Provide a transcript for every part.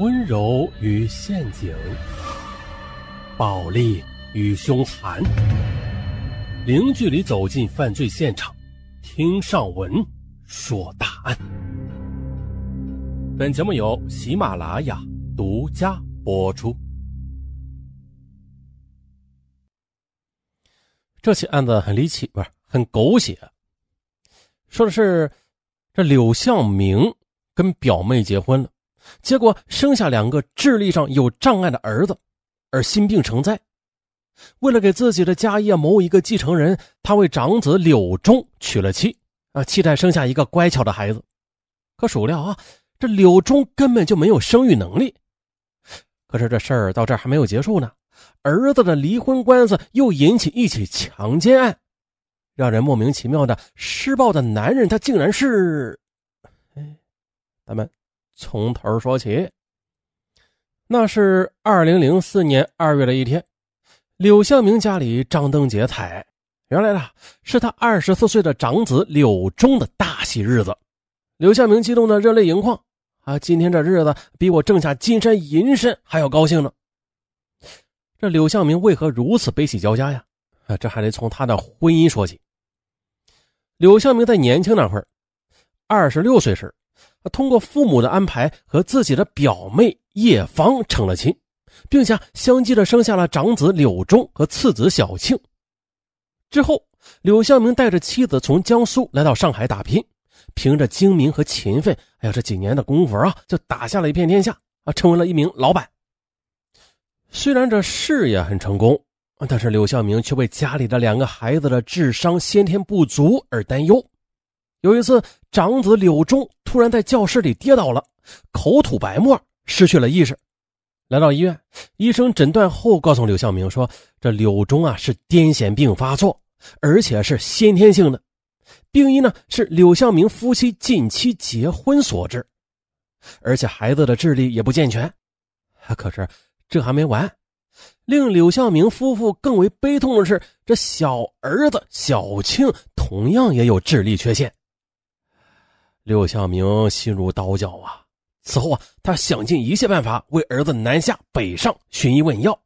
温柔与陷阱，暴力与凶残，零距离走进犯罪现场，听上文说大案。本节目由喜马拉雅独家播出。这起案子很离奇，不是很狗血。说的是这柳向明跟表妹结婚了。结果生下两个智力上有障碍的儿子，而心病成灾。为了给自己的家业谋一个继承人，他为长子柳忠娶了妻，啊，期待生下一个乖巧的孩子。可孰料啊，这柳忠根本就没有生育能力。可是这事儿到这儿还没有结束呢，儿子的离婚官司又引起一起强奸案，让人莫名其妙的施暴的男人，他竟然是……哎，咱们。从头说起，那是二零零四年二月的一天，柳向明家里张灯结彩，原来呢是他二十四岁的长子柳忠的大喜日子。柳向明激动的热泪盈眶啊！今天这日子比我挣下金山银山还要高兴呢。这柳向明为何如此悲喜交加呀？啊，这还得从他的婚姻说起。柳向明在年轻那会儿，二十六岁时。通过父母的安排，和自己的表妹叶芳成了亲，并且相继的生下了长子柳忠和次子小庆。之后，柳向明带着妻子从江苏来到上海打拼，凭着精明和勤奋，哎呀，这几年的功夫啊，就打下了一片天下啊，成为了一名老板。虽然这事业很成功，但是柳向明却为家里的两个孩子的智商先天不足而担忧。有一次，长子柳忠突然在教室里跌倒了，口吐白沫，失去了意识。来到医院，医生诊断后告诉柳向明说：“这柳忠啊是癫痫病发作，而且是先天性的。病因呢是柳向明夫妻近期结婚所致，而且孩子的智力也不健全。可是这还没完，令柳向明夫妇更为悲痛的是，这小儿子小庆同样也有智力缺陷。”刘向明心如刀绞啊！此后啊，他想尽一切办法为儿子南下北上寻医问药。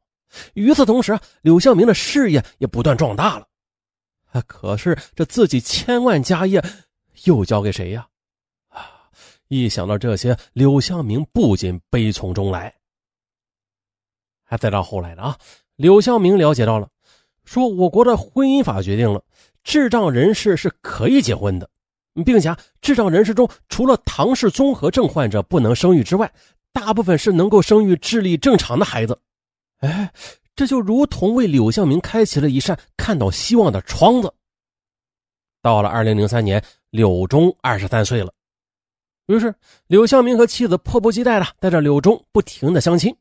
与此同时，柳向明的事业也不断壮大了。啊，可是这自己千万家业又交给谁呀？啊！一想到这些，柳向明不禁悲从中来。还再到后来的啊，柳向明了解到了，说我国的婚姻法决定了，智障人士是可以结婚的。并且，智障人士中，除了唐氏综合症患者不能生育之外，大部分是能够生育智力正常的孩子。哎，这就如同为柳向明开启了一扇看到希望的窗子。到了二零零三年，柳忠二十三岁了，于是柳向明和妻子迫不及待的带着柳忠不停的相亲。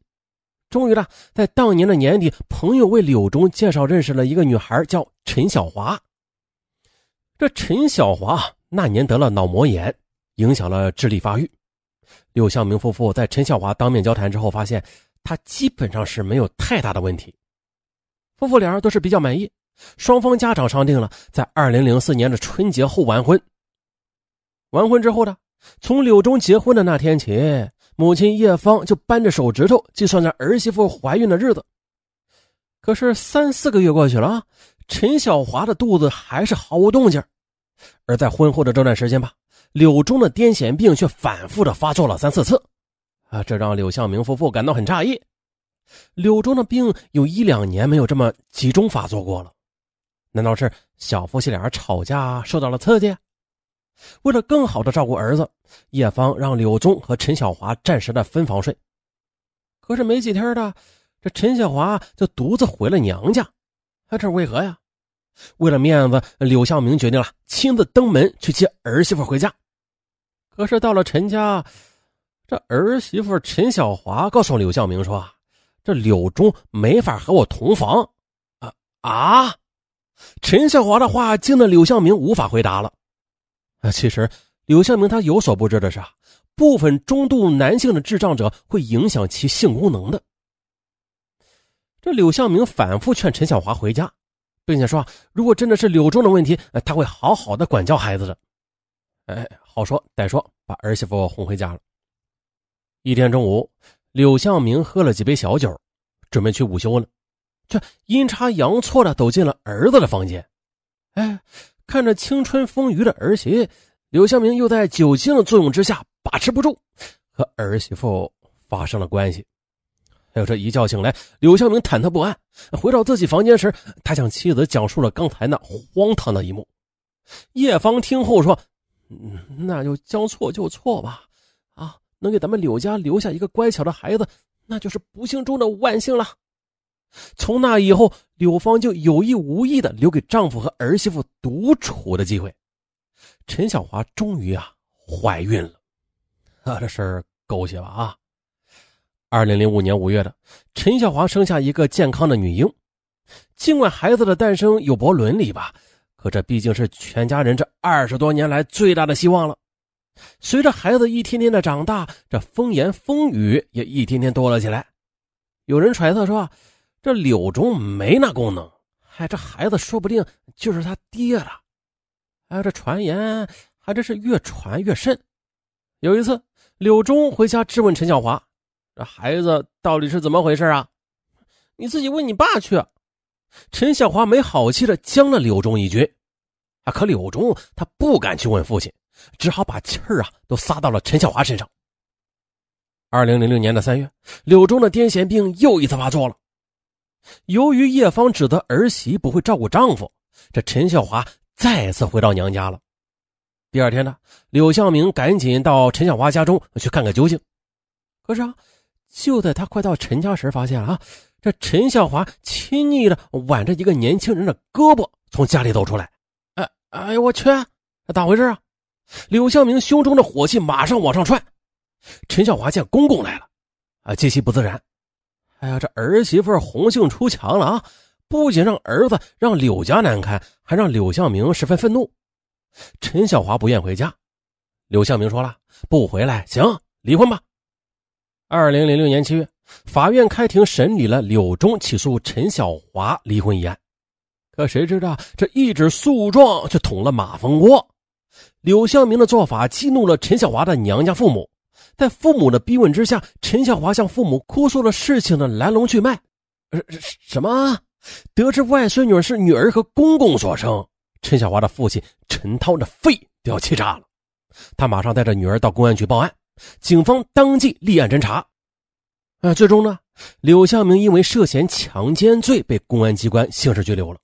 终于呢，在当年的年底，朋友为柳忠介绍认识了一个女孩，叫陈小华。这陈小华。那年得了脑膜炎，影响了智力发育。柳向明夫妇在陈小华当面交谈之后，发现他基本上是没有太大的问题。夫妇俩人都是比较满意，双方家长商定了在二零零四年的春节后完婚。完婚之后呢，从柳忠结婚的那天起，母亲叶芳就扳着手指头计算着儿媳妇怀孕的日子。可是三四个月过去了，陈小华的肚子还是毫无动静。而在婚后的这段时间吧，柳忠的癫痫病却反复的发作了三四次，啊，这让柳向明夫妇感到很诧异。柳忠的病有一两年没有这么集中发作过了，难道是小夫妻俩吵架受到了刺激？为了更好的照顾儿子，叶芳让柳忠和陈小华暂时的分房睡。可是没几天的，这陈小华就独自回了娘家，啊，这是为何呀？为了面子，柳向明决定了亲自登门去接儿媳妇回家。可是到了陈家，这儿媳妇陈小华告诉柳向明说：“这柳忠没法和我同房。”啊啊！陈小华的话惊得柳向明无法回答了。啊，其实柳向明他有所不知的是，部分中度男性的智障者会影响其性功能的。这柳向明反复劝陈小华回家。并且说，如果真的是柳忠的问题，他会好好的管教孩子的。哎，好说歹说，把儿媳妇哄回家了。一天中午，柳向明喝了几杯小酒，准备去午休呢，却阴差阳错的走进了儿子的房间。哎，看着青春丰腴的儿媳，柳向明又在酒精的作用之下把持不住，和儿媳妇发生了关系。这一觉醒来，柳向明忐忑不安。回到自己房间时，他向妻子讲述了刚才那荒唐的一幕。叶芳听后说：“嗯，那就将错就错吧。啊，能给咱们柳家留下一个乖巧的孩子，那就是不幸中的万幸了。”从那以后，柳芳就有意无意的留给丈夫和儿媳妇独处的机会。陈小华终于啊怀孕了，啊，这事儿狗血吧啊！二零零五年五月的，陈小华生下一个健康的女婴。尽管孩子的诞生有悖伦理吧，可这毕竟是全家人这二十多年来最大的希望了。随着孩子一天天的长大，这风言风语也一天天多了起来。有人揣测说，这柳忠没那功能，嗨，这孩子说不定就是他爹了。哎，这传言还真是越传越甚。有一次，柳忠回家质问陈小华。这孩子到底是怎么回事啊？你自己问你爸去。陈小华没好气的将了柳忠一军，啊，可柳忠他不敢去问父亲，只好把气儿啊都撒到了陈小华身上。二零零六年的三月，柳忠的癫痫病又一次发作了。由于叶芳指责儿媳不会照顾丈夫，这陈小华再次回到娘家了。第二天呢，柳向明赶紧到陈小华家中去看个究竟。可是啊。就在他快到陈家时，发现了啊，这陈孝华亲昵的挽着一个年轻人的胳膊从家里走出来。哎哎呦我去，咋回事啊？柳向明胸中的火气马上往上窜。陈孝华见公公来了，啊，气息不自然。哎呀，这儿媳妇红杏出墙了啊！不仅让儿子让柳家难堪，还让柳向明十分愤怒。陈小华不愿回家，柳向明说了：“不回来行，离婚吧。”二零零六年七月，法院开庭审理了柳忠起诉陈小华离婚一案。可谁知道这一纸诉状却捅了马蜂窝。柳向明的做法激怒了陈小华的娘家父母，在父母的逼问之下，陈小华向父母哭诉了事情的来龙去脉。呃，什么？得知外孙女是女儿和公公所生，陈小华的父亲陈涛的肺都要气炸了。他马上带着女儿到公安局报案。警方当即立案侦查，啊，最终呢，柳向明因为涉嫌强奸罪被公安机关刑事拘留了。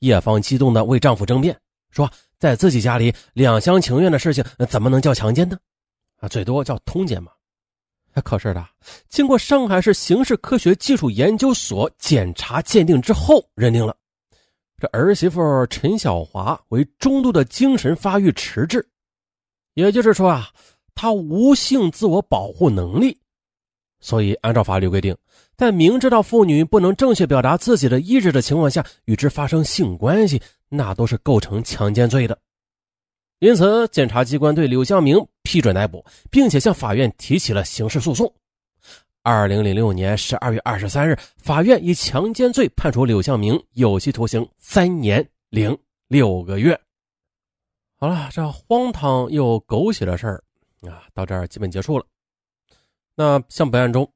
叶芳激动地为丈夫争辩，说在自己家里两厢情愿的事情怎么能叫强奸呢？啊，最多叫通奸嘛。可是的，经过上海市刑事科学技术研究所检查鉴定之后，认定了这儿媳妇陈小华为中度的精神发育迟滞，也就是说啊。他无性自我保护能力，所以按照法律规定，在明知道妇女不能正确表达自己的意志的情况下与之发生性关系，那都是构成强奸罪的。因此，检察机关对柳向明批准逮捕，并且向法院提起了刑事诉讼。二零零六年十二月二十三日，法院以强奸罪判处柳向明有期徒刑三年零六个月。好了，这荒唐又狗血的事儿。啊，到这儿基本结束了。那像本案中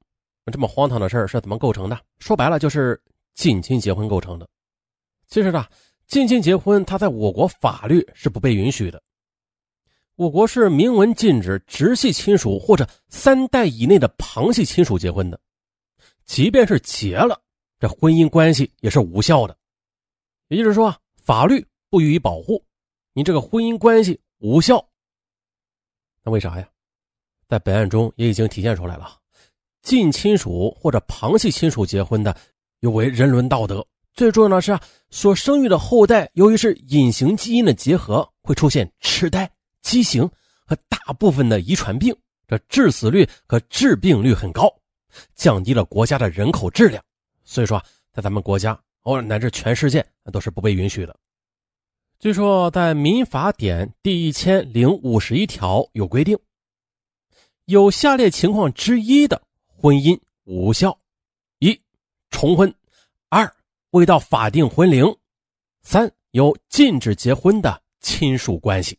这么荒唐的事儿是怎么构成的？说白了就是近亲结婚构成的。其实呢，近亲结婚它在我国法律是不被允许的。我国是明文禁止直系亲属或者三代以内的旁系亲属结婚的。即便是结了，这婚姻关系也是无效的。也就是说，法律不予以保护，你这个婚姻关系无效。那为啥呀？在本案中也已经体现出来了，近亲属或者旁系亲属结婚的，有违人伦道德。最重要的是啊，所生育的后代由于是隐形基因的结合，会出现痴呆、畸形和大部分的遗传病，这致死率和致病率很高，降低了国家的人口质量。所以说啊，在咱们国家偶尔乃至全世界都是不被允许的。据说，在《民法典》第一千零五十一条有规定，有下列情况之一的婚姻无效：一、重婚；二、未到法定婚龄；三、有禁止结婚的亲属关系。